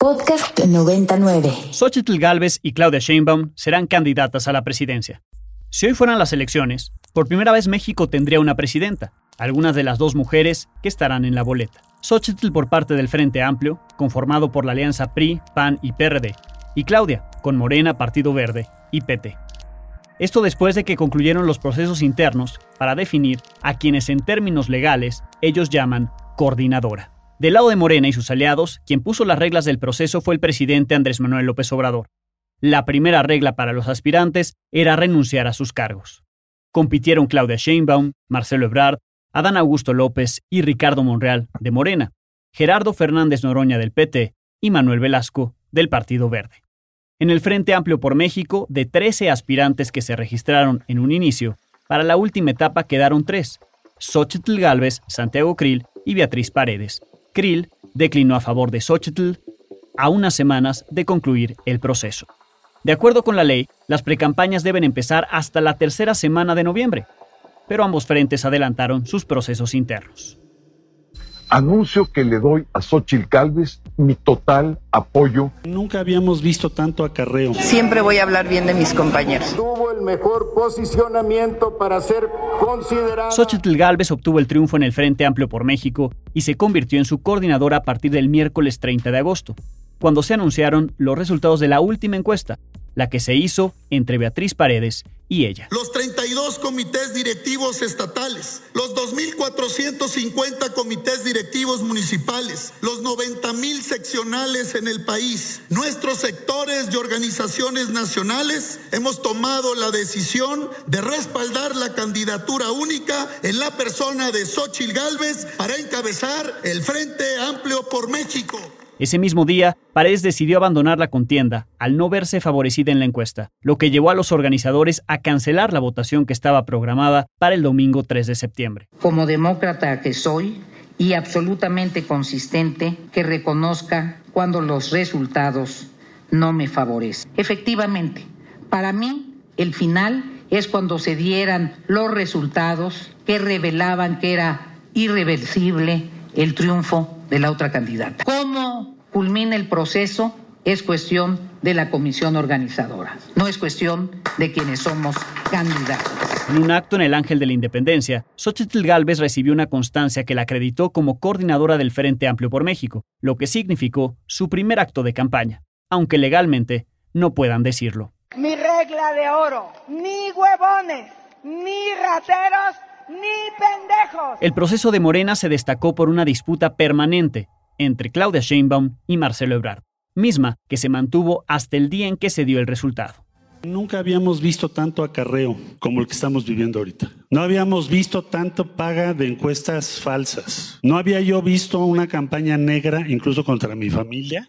Podcast 99. Xochitl Galvez y Claudia Sheinbaum serán candidatas a la presidencia. Si hoy fueran las elecciones, por primera vez México tendría una presidenta, algunas de las dos mujeres que estarán en la boleta. Xochitl por parte del Frente Amplio, conformado por la alianza PRI, PAN y PRD, y Claudia, con Morena, Partido Verde y PT. Esto después de que concluyeron los procesos internos para definir a quienes en términos legales ellos llaman coordinadora. Del lado de Morena y sus aliados, quien puso las reglas del proceso fue el presidente Andrés Manuel López Obrador. La primera regla para los aspirantes era renunciar a sus cargos. Compitieron Claudia Sheinbaum, Marcelo Ebrard, Adán Augusto López y Ricardo Monreal, de Morena, Gerardo Fernández Noroña del PT y Manuel Velasco, del Partido Verde. En el Frente Amplio por México, de 13 aspirantes que se registraron en un inicio, para la última etapa quedaron tres, Xochitl Galvez, Santiago Krill y Beatriz Paredes, Krill declinó a favor de Xochitl a unas semanas de concluir el proceso. De acuerdo con la ley, las precampañas deben empezar hasta la tercera semana de noviembre, pero ambos frentes adelantaron sus procesos internos. Anuncio que le doy a Xochitl Calves mi total apoyo. Nunca habíamos visto tanto acarreo. Siempre voy a hablar bien de mis compañeros. Tuvo el mejor posicionamiento para ser considerada. Xochitl Galvez obtuvo el triunfo en el Frente Amplio por México y se convirtió en su coordinadora a partir del miércoles 30 de agosto, cuando se anunciaron los resultados de la última encuesta, la que se hizo entre Beatriz Paredes y ella. Los 32 comités directivos estatales, los 2.450 comités directivos municipales, los 90.000 seccionales en el país, nuestros sectores y organizaciones nacionales hemos tomado la decisión de respaldar la candidatura única en la persona de Xochitl Gálvez para encabezar el Frente Amplio por México. Ese mismo día, Paredes decidió abandonar la contienda al no verse favorecida en la encuesta, lo que llevó a los organizadores a cancelar la votación que estaba programada para el domingo 3 de septiembre. Como demócrata que soy y absolutamente consistente, que reconozca cuando los resultados no me favorecen. Efectivamente, para mí el final es cuando se dieran los resultados que revelaban que era irreversible el triunfo de la otra candidata. ¿Cómo culmina el proceso? Es cuestión de la comisión organizadora, no es cuestión de quienes somos candidatos. En un acto en el Ángel de la Independencia, Xochitl Galvez recibió una constancia que la acreditó como coordinadora del Frente Amplio por México, lo que significó su primer acto de campaña, aunque legalmente no puedan decirlo. Mi regla de oro, ni huevones, ni rateros, ¡Ni pendejos! El proceso de Morena se destacó por una disputa permanente entre Claudia Sheinbaum y Marcelo Ebrard, misma que se mantuvo hasta el día en que se dio el resultado. Nunca habíamos visto tanto acarreo como el que estamos viviendo ahorita. No habíamos visto tanto paga de encuestas falsas. No había yo visto una campaña negra incluso contra mi familia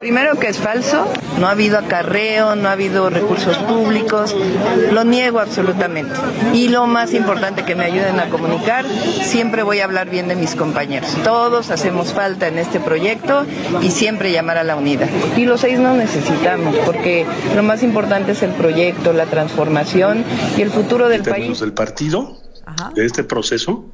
Primero que es falso, no ha habido acarreo, no ha habido recursos públicos, lo niego absolutamente. Y lo más importante que me ayuden a comunicar, siempre voy a hablar bien de mis compañeros. Todos hacemos falta en este proyecto y siempre llamar a la unidad. Y los seis no necesitamos, porque lo más importante es el proyecto, la transformación y el futuro del país. del partido, de este proceso,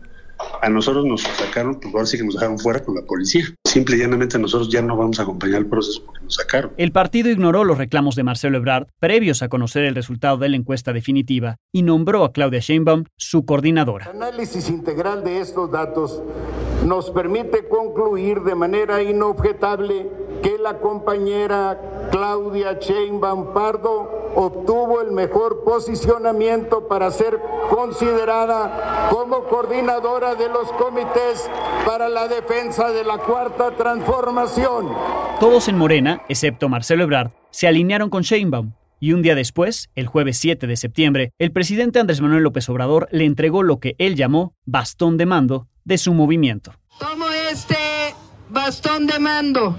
a nosotros nos sacaron, pues ahora sí que nos dejaron fuera con la policía. Simple y llanamente nosotros ya no vamos a acompañar el proceso porque nos sacaron. El partido ignoró los reclamos de Marcelo Ebrard previos a conocer el resultado de la encuesta definitiva y nombró a Claudia Sheinbaum su coordinadora. El análisis integral de estos datos nos permite concluir de manera inobjetable que la compañera Claudia Sheinbaum Pardo obtuvo el mejor posicionamiento para ser considerada como coordinadora de los comités para la defensa de la cuarta transformación. Todos en Morena, excepto Marcelo Ebrard, se alinearon con Sheinbaum. Y un día después, el jueves 7 de septiembre, el presidente Andrés Manuel López Obrador le entregó lo que él llamó bastón de mando de su movimiento. Tomo este bastón de mando,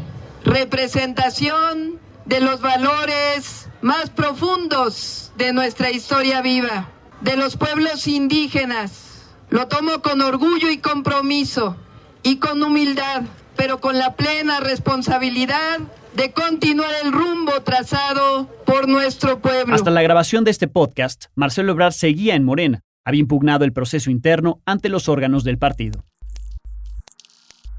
representación de los valores más profundos de nuestra historia viva, de los pueblos indígenas. Lo tomo con orgullo y compromiso y con humildad, pero con la plena responsabilidad de continuar el rumbo trazado por nuestro pueblo. Hasta la grabación de este podcast, Marcelo Ebrard seguía en Morena. Había impugnado el proceso interno ante los órganos del partido.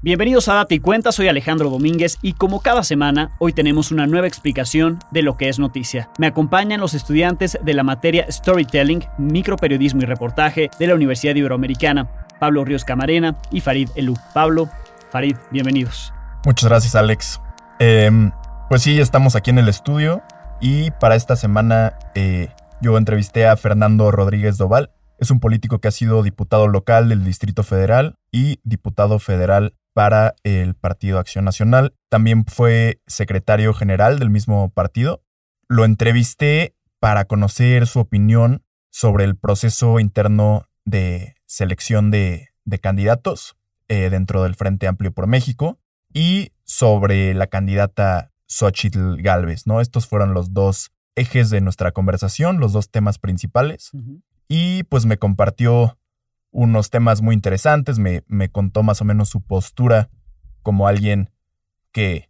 Bienvenidos a Date y Cuenta, soy Alejandro Domínguez y como cada semana, hoy tenemos una nueva explicación de lo que es noticia. Me acompañan los estudiantes de la materia Storytelling, Microperiodismo y Reportaje de la Universidad Iberoamericana, Pablo Ríos Camarena y Farid Elú. Pablo, Farid, bienvenidos. Muchas gracias, Alex. Em, pues sí, estamos aquí en el estudio y para esta semana eh, yo entrevisté a Fernando Rodríguez Doval. Es un político que ha sido diputado local del Distrito Federal y diputado federal para el Partido Acción Nacional. También fue secretario general del mismo partido. Lo entrevisté para conocer su opinión sobre el proceso interno de selección de, candidatos eh, dentro del Frente Amplio por México y sobre la candidata Xochitl Galvez, ¿no? Estos fueron los dos ejes de nuestra conversación, los dos temas principales. Y pues me compartió unos temas muy interesantes, me, me, contó más o menos su postura como alguien que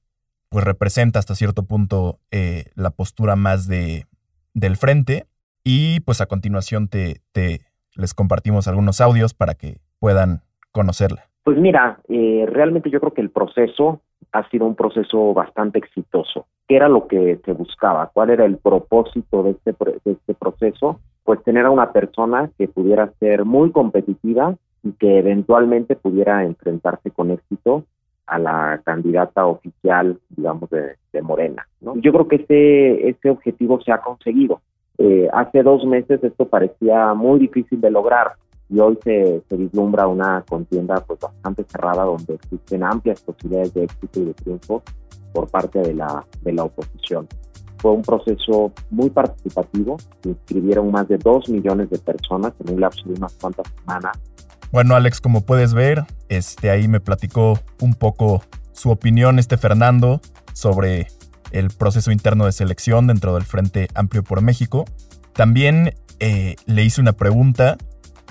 pues representa hasta cierto punto eh, la postura más de, del frente. Y pues a continuación te, te les compartimos algunos audios para que puedan conocerla. Pues mira, eh, realmente yo creo que el proceso ha sido un proceso bastante exitoso. ¿Qué era lo que se buscaba? ¿Cuál era el propósito de este, de este proceso? Pues tener a una persona que pudiera ser muy competitiva y que eventualmente pudiera enfrentarse con éxito a la candidata oficial, digamos, de, Morena. Yo creo que ese, ese objetivo se ha conseguido. Eh, hace dos meses esto parecía muy difícil de lograr y hoy se, se, vislumbra una contienda pues bastante cerrada donde existen amplias posibilidades de éxito y de triunfo por parte de la, de la oposición. Fue un proceso muy participativo, se inscribieron más de dos millones de personas en un lapso de unas cuantas semanas. Bueno, Alex, como puedes ver, este, ahí me platicó un poco su opinión este Fernando sobre el proceso interno de selección dentro del Frente Amplio por México. También eh, le hice una pregunta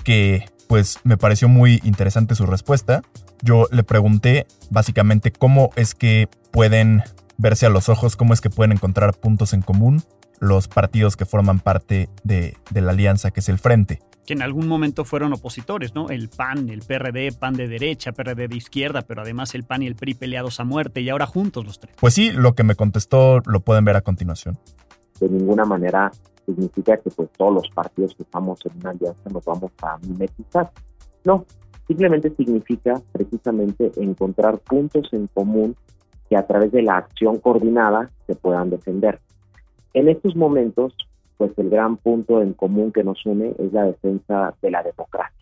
que pues me pareció muy interesante su respuesta. Yo le pregunté básicamente cómo es que pueden verse a los ojos, cómo es que pueden encontrar puntos en común los partidos que forman parte de, la alianza que es el Frente. Que en algún momento fueron opositores, ¿no? El PAN, el PRD, PAN de derecha, PRD de izquierda, pero además el PAN y el PRI peleados a muerte y ahora juntos los tres. Pues sí, lo que me contestó lo pueden ver a continuación. De ninguna manera significa que pues todos los partidos que estamos en una alianza nos vamos a mimetizar. No, simplemente significa precisamente encontrar puntos en común que a través de la acción coordinada se puedan defender. En estos momentos, pues el gran punto en común que nos une es la defensa de la democracia.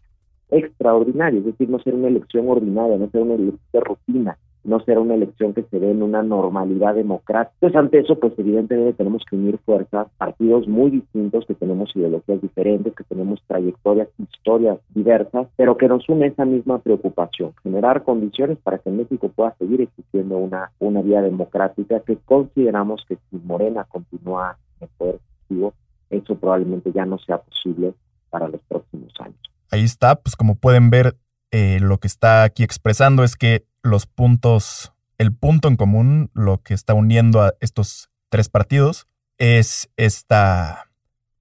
Extraordinario, es decir, no ser una elección ordinaria, no ser una elección de rutina, no será una elección que se dé en una normalidad democrática. Entonces, ante eso, pues evidentemente tenemos que unir fuerzas, partidos muy distintos, que tenemos ideologías diferentes, que tenemos trayectorias, historias diversas, pero que nos une esa misma preocupación, generar condiciones para que México pueda seguir existiendo una, una vía democrática que consideramos que si Morena continúa en el poder ejecutivo, eso probablemente ya no sea posible para los próximos años. Ahí está, pues como pueden ver, eh, lo que está aquí expresando es que los puntos, el punto en común, lo que está uniendo a estos tres partidos, es esta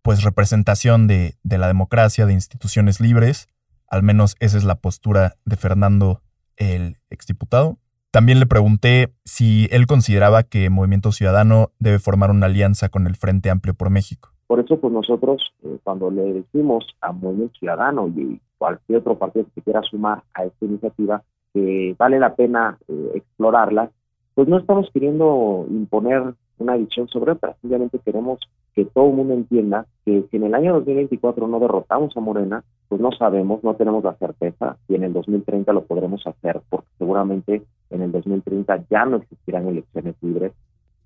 pues representación de, de la democracia, de instituciones libres. Al menos esa es la postura de Fernando, el exdiputado. También le pregunté si él consideraba que Movimiento Ciudadano debe formar una alianza con el Frente Amplio por México. Por eso, pues nosotros, eh, cuando le decimos a Movimiento Ciudadano y cualquier otro partido que quiera sumar a esta iniciativa, que vale la pena eh, explorarla, pues no estamos queriendo imponer una visión sobre otra, simplemente queremos que todo el mundo entienda que si en el año 2024 no derrotamos a Morena, pues no sabemos, no tenemos la certeza y en el 2030 lo podremos hacer, porque seguramente en el 2030 ya no existirán elecciones libres,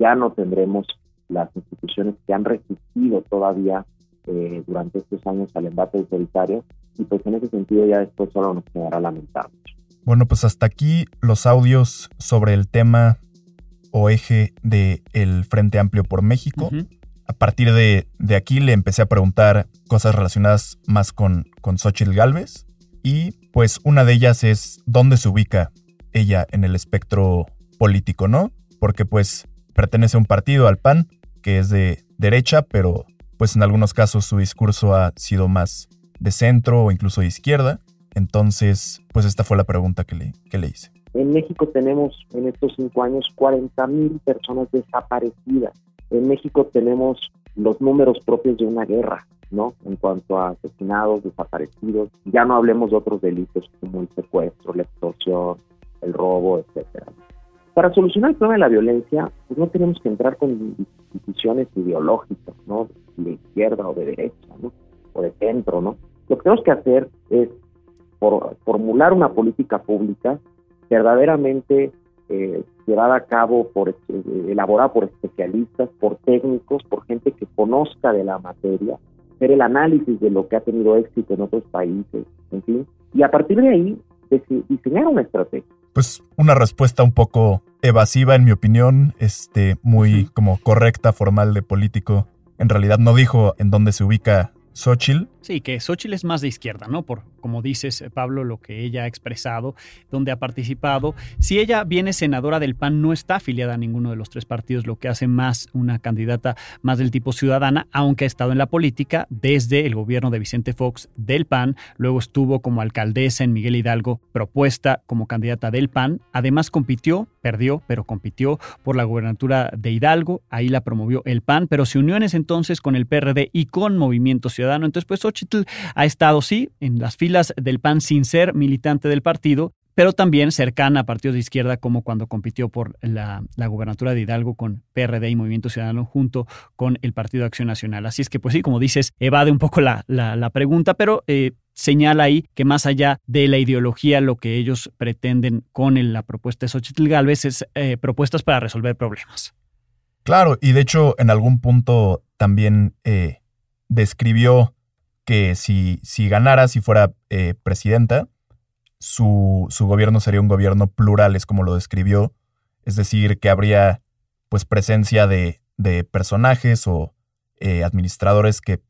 ya no tendremos las instituciones que han resistido todavía eh, durante estos años al embate autoritario y pues en ese sentido ya después solo nos quedará lamentarnos. Bueno, pues hasta aquí los audios sobre el tema o eje del el Frente Amplio por México. A partir de, de, aquí le empecé a preguntar cosas relacionadas más con, con Xochitl Galvez. Y pues una de ellas es dónde se ubica ella en el espectro político, ¿no? Porque pues pertenece a un partido, al PAN, que es de derecha, pero pues en algunos casos su discurso ha sido más de centro o incluso de izquierda. Entonces, pues esta fue la pregunta que le, que le hice. En México tenemos en estos cinco años 40 mil personas desaparecidas. En México tenemos los números propios de una guerra, ¿no? En cuanto a asesinados, desaparecidos. Ya no hablemos de otros delitos como el secuestro, la extorsión, el robo, etcétera. Para solucionar el problema de la violencia, pues no tenemos que entrar con instituciones ideológicas, ¿no? De izquierda o de derecha, ¿no? O de centro, ¿no? Lo que tenemos que hacer es formular una política pública verdaderamente eh, llevada a cabo por eh, elaborada por especialistas, por técnicos, por gente que conozca de la materia, hacer el análisis de lo que ha tenido éxito en otros países, en fin, y a partir de ahí diseñar una estrategia. Pues una respuesta un poco evasiva en mi opinión, este muy como correcta, formal de político. En realidad no dijo en dónde se ubica Xochitl. Sí, que Xochitl es más de izquierda, ¿no? Por, como dices, eh, Pablo, lo que ella ha expresado, donde ha participado. Si ella viene senadora del PAN, no está afiliada a ninguno de los tres partidos, lo que hace más una candidata más del tipo ciudadana, aunque ha estado en la política desde el gobierno de Vicente Fox del PAN, luego estuvo como alcaldesa en Miguel Hidalgo, propuesta como candidata del PAN. Además compitió, perdió, pero compitió por la gubernatura de Hidalgo, ahí la promovió el PAN, pero se unió en ese entonces con el PRD y con Movimiento Ciudadano. Entonces, pues Xochitl ha estado, sí, en las filas del PAN sin ser militante del partido, pero también cercana a partidos de izquierda, como cuando compitió por la, la, gubernatura de Hidalgo con PRD y Movimiento Ciudadano junto con el Partido Acción Nacional. Así es que, pues sí, como dices, evade un poco la, la, pregunta, pero eh, señala ahí que más allá de la ideología, lo que ellos pretenden con la propuesta de Xochitl Galvez es eh, propuestas para resolver problemas. Claro, y de hecho, en algún punto también eh, describió que si, si ganara, si fuera eh, presidenta, su, su, gobierno sería un gobierno plural, es como lo describió. Es decir, que habría pues presencia de, de personajes o eh, administradores que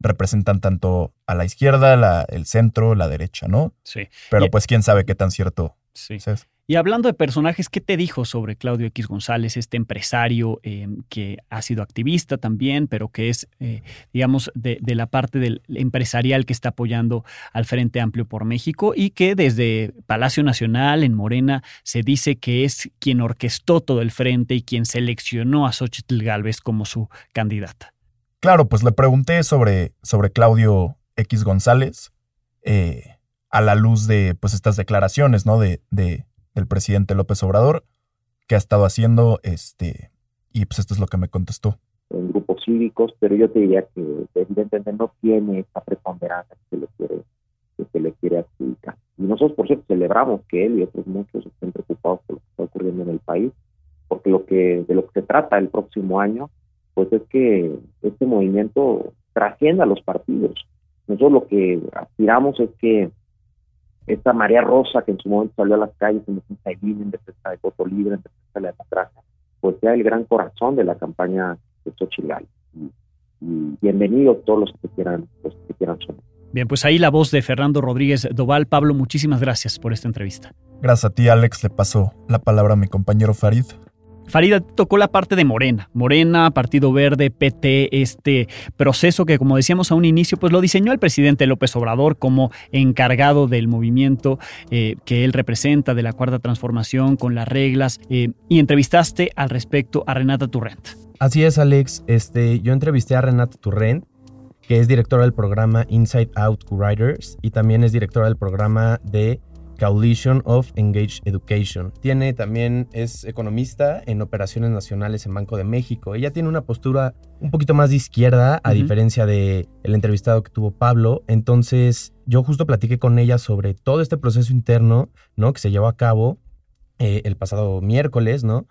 representan tanto a la izquierda, la, el centro, la derecha, ¿no? Sí. Pero pues quién sabe qué tan cierto sí. es. Y hablando de personajes, ¿qué te dijo sobre Claudio X González, este empresario em, que ha sido activista también, pero que es, eh, digamos, de, la parte del empresarial que está apoyando al Frente Amplio por México y que desde Palacio Nacional en Morena se dice que es quien orquestó todo el frente y quien seleccionó a Xochitl Gálvez como su candidata? Claro, pues le pregunté sobre, sobre Claudio X González eh, a la luz de pues estas declaraciones, ¿no? De del presidente López Obrador, que ha estado haciendo, este, y pues esto es lo que me contestó. En grupos cívicos, pero yo te diría que evidentemente no tiene esa preponderancia que se le quiere, que se le quiere adjudicar. Y nosotros, por cierto, celebramos que él y otros muchos estén preocupados por lo que está ocurriendo en el país, porque lo que, de lo que se trata el próximo año, pues es que este movimiento trascienda a los partidos. Nosotros lo que aspiramos es que esta María Rosa que en su momento salió a las calles en defensa de en defensa de voto libre, en defensa de la democracia, pues sea el gran corazón de la campaña de Xochitl y, y bienvenidos todos los que quieran, los que quieran sumar. Bien, pues ahí la voz de Fernando Rodríguez Doval. Pablo, muchísimas gracias por esta entrevista. Gracias a ti, Alex. Le paso la palabra a mi compañero Farid. Farida tocó la parte de Morena. Morena, Partido Verde, PT, este proceso que, como decíamos a un inicio, pues lo diseñó el presidente López Obrador como encargado del movimiento eh, que él representa, de la cuarta transformación, con las reglas. Eh, y entrevistaste al respecto a Renata Turrent. Así es, Alex. Este, yo entrevisté a Renata Turrent, que es directora del programa Inside Out Writers y también es directora del programa de Coalition of Engaged Education. Tiene también, es economista en operaciones nacionales en Banco de México. Ella tiene una postura un poquito más de izquierda, a diferencia de el entrevistado que tuvo Pablo. Entonces, yo justo platiqué con ella sobre todo este proceso interno, ¿no? Que se llevó a cabo eh, el pasado miércoles, ¿no?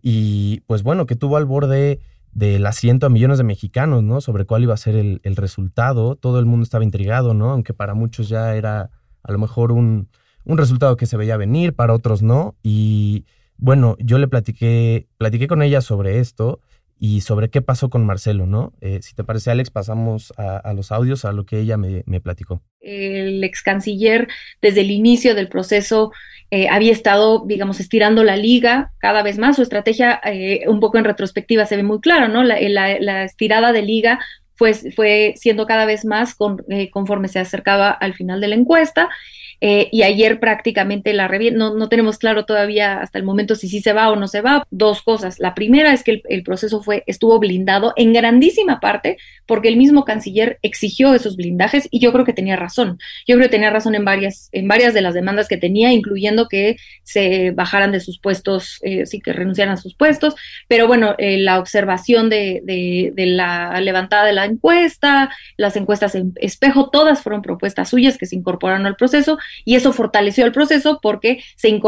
Y pues bueno, que tuvo al borde del asiento a millones de mexicanos, ¿no? Sobre cuál iba a ser el, el resultado. Todo el mundo estaba intrigado, ¿no? Aunque para muchos ya era a lo mejor un un resultado que se veía venir, para otros no. Y bueno, yo le platiqué, platiqué con ella sobre esto y sobre qué pasó con Marcelo, ¿no? Eh, si te parece, Alex, pasamos a, los audios, a lo que ella me, platicó. El ex canciller, desde el inicio del proceso, eh, había estado, digamos, estirando la liga cada vez más. Su estrategia, eh, un poco en retrospectiva, se ve muy claro, ¿no? La, la, estirada de liga fue, siendo cada vez más con, conforme se acercaba al final de la encuesta. Eh, y ayer prácticamente la revienta, no, no, tenemos claro todavía hasta el momento si sí se va o no se va. Dos cosas. La primera es que el, proceso fue, estuvo blindado en grandísima parte porque el mismo canciller exigió esos blindajes y yo creo que tenía razón. Yo creo que tenía razón en varias, en varias de las demandas que tenía, incluyendo que se bajaran de sus puestos, eh, sí, que renunciaran a sus puestos, pero bueno, eh, la observación de, de, de la levantada de la encuesta, las encuestas en espejo, todas fueron propuestas suyas que se incorporaron al proceso y eso fortaleció el proceso porque se,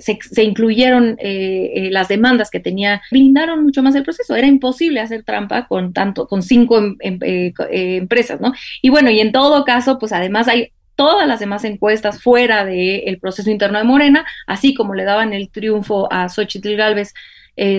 se, incluyeron eh, eh, las demandas que tenía, blindaron mucho más el proceso. Era imposible hacer trampa con tanto, con cinco em, em, eh, empresas, ¿no? Y bueno, y en todo caso, pues además hay todas las demás encuestas fuera del proceso interno de Morena, así como le daban el triunfo a Xochitl Galvez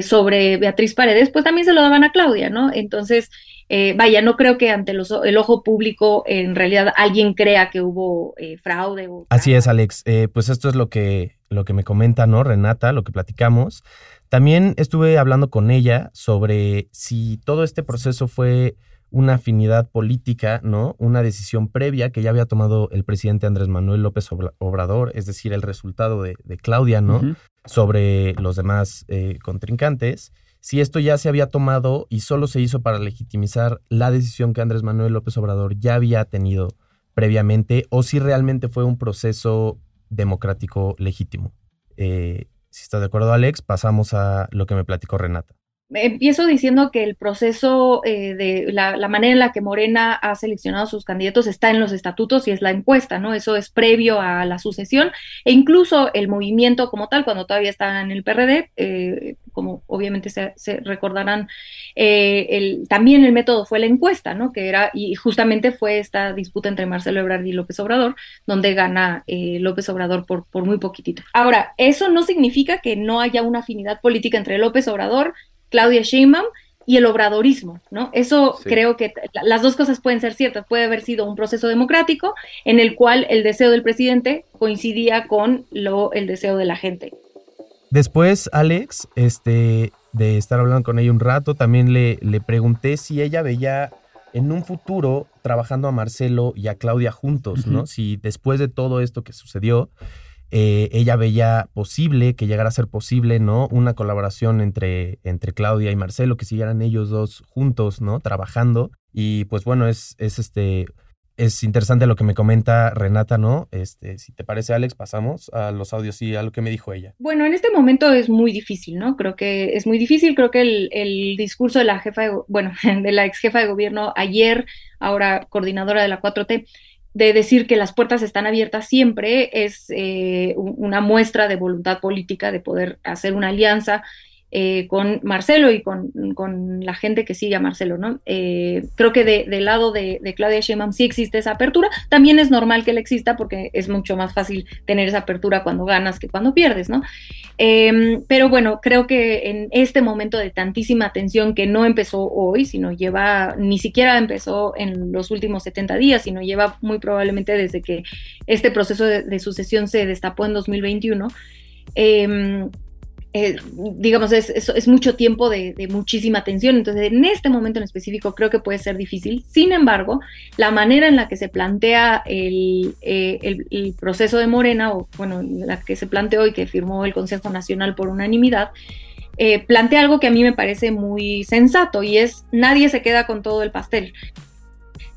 sobre Beatriz Paredes, pues también se lo daban a Claudia, ¿no? Entonces, eh, vaya, no creo que ante el ojo público en realidad alguien crea que hubo eh, fraude. Así es, Alex. Eh, pues esto es lo que, lo que me comenta, ¿no? Renata, lo que platicamos. También estuve hablando con ella sobre si todo este proceso fue una afinidad política, ¿no? Una decisión previa que ya había tomado el presidente Andrés Manuel López Obrador, es decir, el resultado de, Claudia, ¿no? Sobre los demás contrincantes si esto ya se había tomado y solo se hizo para legitimizar la decisión que Andrés Manuel López Obrador ya había tenido previamente o si realmente fue un proceso democrático legítimo. Eh, si estás de acuerdo, Alex, pasamos a lo que me platicó Renata. Empiezo diciendo que el proceso eh, de la, manera en la que Morena ha seleccionado sus candidatos está en los estatutos y es la encuesta, ¿no? Eso es previo a la sucesión e incluso el movimiento como tal, cuando todavía está en el PRD, eh, como obviamente se, recordarán, eh, también el método fue la encuesta, ¿no? Que era, y justamente fue esta disputa entre Marcelo Ebrard y López Obrador, donde gana López Obrador por, por muy poquitito. Ahora, eso no significa que no haya una afinidad política entre López Obrador Claudia Sheinbaum y el obradorismo, ¿no? Eso creo que las dos cosas pueden ser ciertas. Puede haber sido un proceso democrático en el cual el deseo del presidente coincidía con lo, el deseo de la gente. Después, Alex, este, de estar hablando con ella un rato, también le, le pregunté si ella veía en un futuro trabajando a Marcelo y a Claudia juntos, ¿no? Si después de todo esto que sucedió, eh, ella veía posible, que llegara a ser posible, ¿no? Una colaboración entre, entre Claudia y Marcelo, que siguieran ellos dos juntos, ¿no? Trabajando. Y pues bueno, es, es este. Es interesante lo que me comenta Renata, ¿no? Este, si te parece, Alex, pasamos a los audios y a lo que me dijo ella. Bueno, en este momento es muy difícil, ¿no? Creo que es muy difícil. Creo que el, el discurso de la jefa, bueno, de la ex jefa de gobierno ayer, ahora coordinadora de la 4T, de decir que las puertas están abiertas siempre es eh, una muestra de voluntad política de poder hacer una alianza eh, con Marcelo y con, la gente que sigue a Marcelo, ¿no? Eh, creo que del lado de, Claudia Sheinbaum sí existe esa apertura. También es normal que le exista porque es mucho más fácil tener esa apertura cuando ganas que cuando pierdes, ¿no? Em, pero bueno, creo que en este momento de tantísima tensión que no empezó hoy, sino lleva, ni siquiera empezó en los últimos 70 días, sino lleva muy probablemente desde que este proceso de, de sucesión se destapó en 2021. Eh, digamos, es, es, mucho tiempo de, muchísima tensión. Entonces, en este momento en específico creo que puede ser difícil. Sin embargo, la manera en la que se plantea el, eh, proceso de Morena, o bueno, la que se planteó y que firmó el Consejo Nacional por unanimidad, eh, plantea algo que a mí me parece muy sensato y es nadie se queda con todo el pastel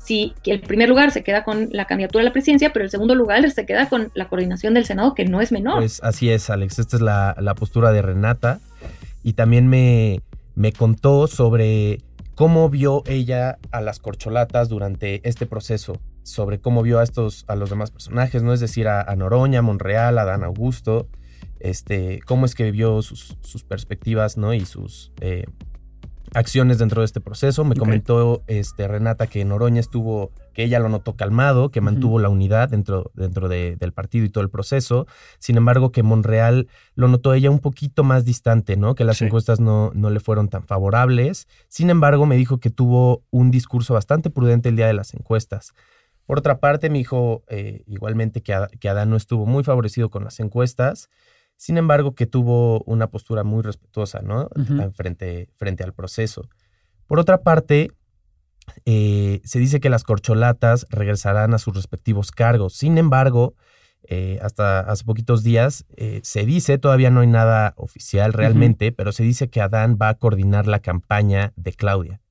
si el primer lugar se queda con la candidatura a la presidencia, pero el segundo lugar se queda con la coordinación del Senado, que no es menor. Pues así es, Alex. Esta es la, postura de Renata. Y también me, me contó sobre cómo vio ella a las corcholatas durante este proceso, sobre cómo vio a estos, a los demás personajes, ¿no? Es decir, a, Noroña, a Monreal, a Dan Augusto, este, cómo es que vio sus, sus perspectivas, ¿no? Y sus eh, acciones dentro de este proceso. Me comentó este, Renata que Noroña estuvo, que ella lo notó calmado, que mantuvo la unidad dentro, dentro del partido y todo el proceso. Sin embargo, que Monreal lo notó ella un poquito más distante, ¿no? Que las encuestas no, no le fueron tan favorables. Sin embargo, me dijo que tuvo un discurso bastante prudente el día de las encuestas. Por otra parte, me dijo eh, igualmente que, que Adán no estuvo muy favorecido con las encuestas sin embargo, que tuvo una postura muy respetuosa, ¿no? frente, frente al proceso. Por otra parte, eh, se dice que las corcholatas regresarán a sus respectivos cargos. Sin embargo, eh, hasta hace poquitos días, eh, se dice, todavía no hay nada oficial realmente, pero se dice que Adán va a coordinar la campaña de Claudia.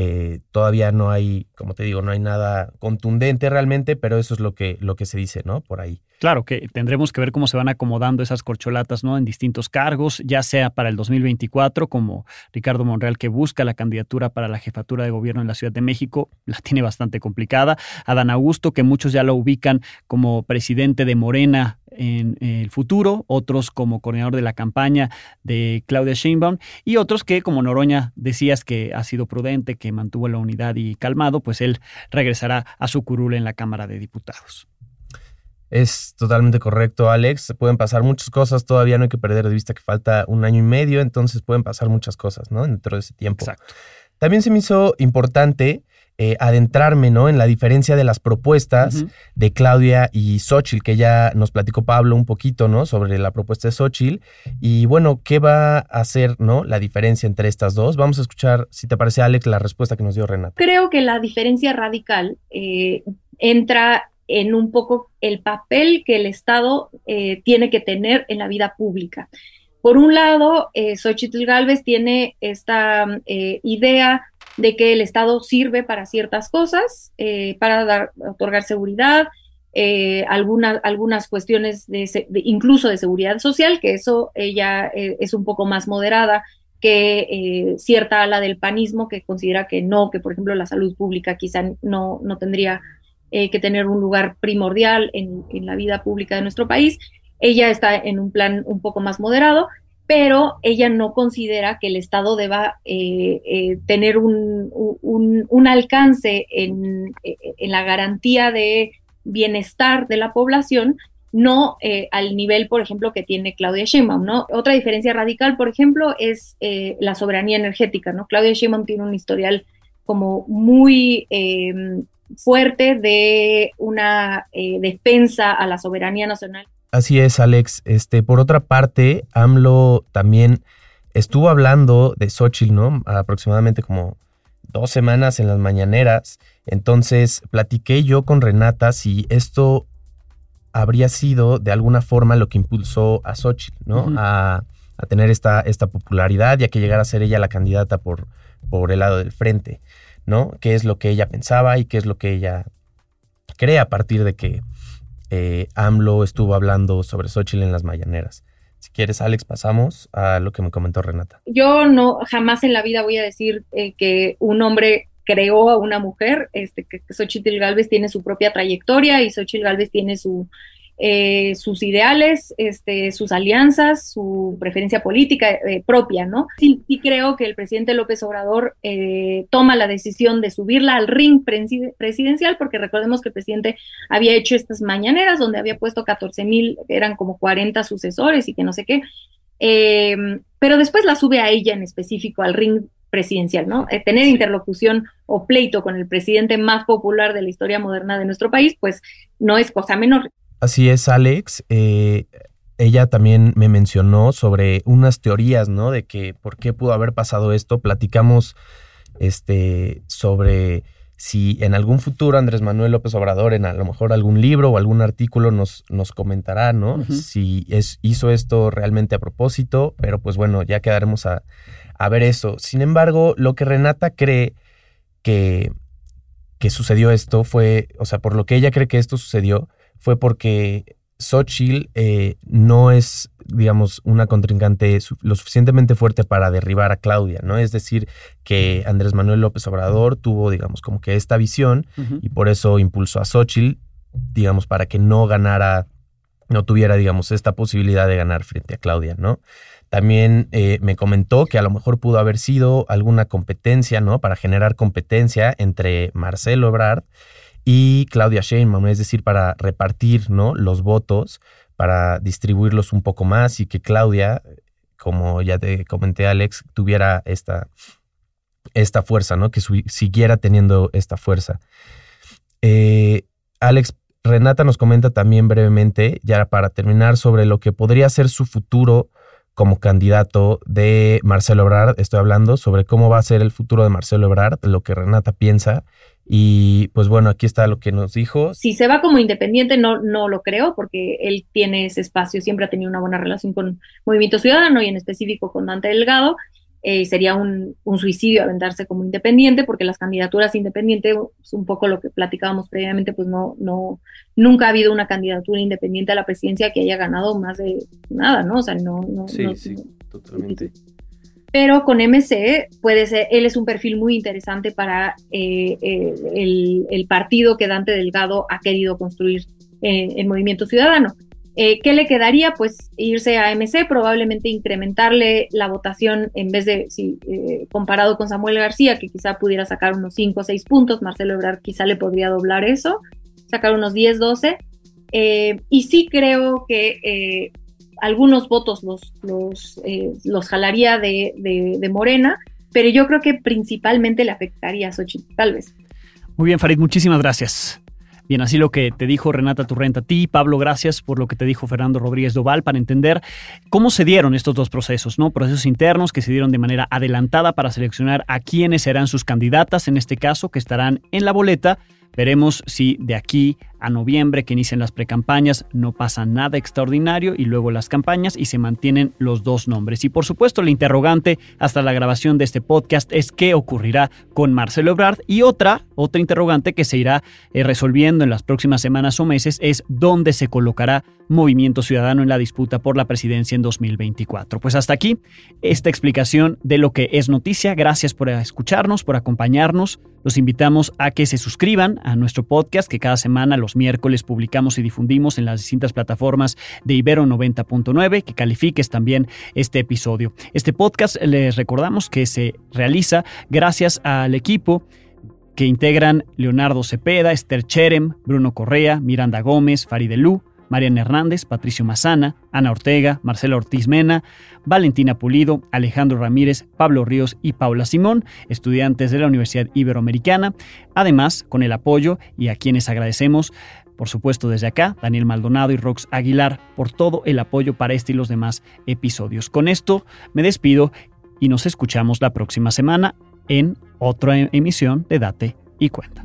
Eh, todavía no hay, como te digo, no hay nada contundente realmente, pero eso es lo que, lo que se dice, ¿no? Por ahí. Claro que tendremos que ver cómo se van acomodando esas corcholatas, ¿no? En distintos cargos, ya sea para el 2024, como Ricardo Monreal, que busca la candidatura para la jefatura de gobierno en la Ciudad de México, la tiene bastante complicada. Adán Augusto, que muchos ya lo ubican como presidente de Morena en el futuro, otros como coordinador de la campaña de Claudia Sheinbaum y otros que, como Noroña decías que ha sido prudente, que mantuvo la unidad y calmado, pues él regresará a su curul en la Cámara de Diputados. Es totalmente correcto, Alex. Pueden pasar muchas cosas, todavía no hay que perder de vista que falta un año y medio, entonces pueden pasar muchas cosas, ¿no? Dentro de ese tiempo. Exacto. También se me hizo importante eh, adentrarme ¿no? en la diferencia de las propuestas de Claudia y Xochitl, que ya nos platicó Pablo un poquito ¿no? sobre la propuesta de Xochitl. Y bueno, ¿qué va a hacer ¿no? la diferencia entre estas dos? Vamos a escuchar, si te parece, Alex, la respuesta que nos dio Renata. Creo que la diferencia radical eh, entra en un poco el papel que el Estado eh, tiene que tener en la vida pública. Por un lado, eh, Xochitl Galvez tiene esta idea de que el Estado sirve para ciertas cosas, eh, para dar, otorgar seguridad, eh, algunas, algunas cuestiones de, incluso de seguridad social, que eso ella eh, es un poco más moderada que cierta ala del panismo que considera que no, que por ejemplo la salud pública quizá no, no tendría que tener un lugar primordial en, en la vida pública de nuestro país. Ella está en un plan un poco más moderado pero ella no considera que el Estado deba eh, eh, tener un, alcance en, la garantía de bienestar de la población, no eh, al nivel, por ejemplo, que tiene Claudia Sheinbaum. Otra diferencia radical, por ejemplo, es la soberanía energética. Claudia Sheinbaum tiene un historial como muy fuerte de una defensa a la soberanía nacional Así es, Alex. Este, por otra parte, AMLO también estuvo hablando de Xochitl, ¿no? Aproximadamente como dos semanas en las mañaneras. Entonces, platiqué yo con Renata si esto habría sido de alguna forma lo que impulsó a Xochitl, ¿no? a, tener esta, esta popularidad y a que llegara a ser ella la candidata por, por el lado del frente, ¿no? ¿Qué es lo que ella pensaba y qué es lo que ella cree a partir de que eh, AMLO estuvo hablando sobre Xochitl en las mañaneras. Si quieres, Alex, pasamos a lo que me comentó Renata. Yo no, jamás en la vida voy a decir eh, que un hombre creó a una mujer, este, que, que Xochitl Galvez tiene su propia trayectoria y Xochitl Galvez tiene su, eh, sus ideales, este, sus alianzas, su preferencia política eh, propia, ¿no? Sí, creo que el presidente López Obrador eh, toma la decisión de subirla al ring presidencial, porque recordemos que el presidente había hecho estas mañaneras donde había puesto 14 mil, eran como 40 sucesores y que no sé qué, em, pero después la sube a ella en específico al ring presidencial, ¿no? tener interlocución o pleito con el presidente más popular de la historia moderna de nuestro país, pues no es cosa menor. Así es, Alex. Eh, ella también me mencionó sobre unas teorías, ¿no? De que por qué pudo haber pasado esto. Platicamos este, sobre si en algún futuro Andrés Manuel López Obrador, en a lo mejor algún libro o algún artículo, nos, nos comentará, ¿no? Si es, hizo esto realmente a propósito, pero pues bueno, ya quedaremos a, a ver eso. Sin embargo, lo que Renata cree que, que sucedió esto fue, o sea, por lo que ella cree que esto sucedió, fue porque Xochitl eh, no es, digamos, una contrincante lo suficientemente fuerte para derribar a Claudia, ¿no? Es decir, que Andrés Manuel López Obrador tuvo, digamos, como que esta visión y por eso impulsó a Xochitl, digamos, para que no ganara, no tuviera, digamos, esta posibilidad de ganar frente a Claudia, ¿no? También eh, me comentó que a lo mejor pudo haber sido alguna competencia, ¿no? Para generar competencia entre Marcelo Ebrard y Claudia Sheinbaum, es decir, para repartir ¿no? los votos, para distribuirlos un poco más y que Claudia, como ya te comenté Alex, tuviera esta, esta fuerza, ¿no? que siguiera teniendo esta fuerza. Eh, Alex, Renata nos comenta también brevemente, ya para terminar, sobre lo que podría ser su futuro como candidato de Marcelo Ebrard. Estoy hablando sobre cómo va a ser el futuro de Marcelo Ebrard, lo que Renata piensa Y pues bueno, aquí está lo que nos dijo. Si se va como independiente, no, no lo creo, porque él tiene ese espacio, siempre ha tenido una buena relación con Movimiento Ciudadano y en específico con Dante Delgado. Eh, sería un, suicidio aventarse como independiente, porque las candidaturas independientes, un poco lo que platicábamos previamente, pues no, no, nunca ha habido una candidatura independiente a la presidencia que haya ganado más de nada, ¿no? O sea, no, no, sí, sí, totalmente pero con MC puede ser, él es un perfil muy interesante para eh, eh, el, partido que Dante Delgado ha querido construir en, Movimiento Ciudadano. Eh, ¿Qué le quedaría? Pues irse a MC, probablemente incrementarle la votación en vez de, si, comparado con Samuel García, que quizá pudiera sacar unos 5 o 6 puntos, Marcelo Ebrard quizá le podría doblar eso, sacar unos 10, 12. y sí creo que algunos votos los, los, eh, los jalaría de, de, Morena, pero yo creo que principalmente le afectaría a Xochitl, tal vez. Muy bien, Farid, muchísimas gracias. Bien, así lo que te dijo Renata Turrenta a ti, Pablo, gracias por lo que te dijo Fernando Rodríguez Doval para entender cómo se dieron estos dos procesos, ¿no? Procesos internos que se dieron de manera adelantada para seleccionar a quiénes serán sus candidatas, en este caso, que estarán en la boleta. Veremos si de aquí a noviembre que inician las precampañas no pasa nada extraordinario y luego las campañas y se mantienen los dos nombres. Y por supuesto la interrogante hasta la grabación de este podcast es qué ocurrirá con Marcelo Ebrard y otra, otra interrogante que se irá eh, resolviendo en las próximas semanas o meses es dónde se colocará Movimiento Ciudadano en la disputa por la presidencia en 2024. Pues hasta aquí esta explicación de lo que es noticia. Gracias por escucharnos, por acompañarnos. Los invitamos a que se suscriban a nuestro podcast que cada semana los miércoles publicamos y difundimos en las distintas plataformas de Ibero 90.9, que califiques también este episodio. Este podcast les recordamos que se realiza gracias al equipo que integran Leonardo Cepeda, Esther Cherem, Bruno Correa, Miranda Gómez, Faridelú, Mariana Hernández, Patricio Mazana, Ana Ortega, Marcela Ortiz Mena, Valentina Pulido, Alejandro Ramírez, Pablo Ríos y Paula Simón, estudiantes de la Universidad Iberoamericana, además con el apoyo y a quienes agradecemos por supuesto desde acá, Daniel Maldonado y Rox Aguilar, por todo el apoyo para este y los demás episodios. Con esto me despido y nos escuchamos la próxima semana en otra emisión de Date y Cuenta.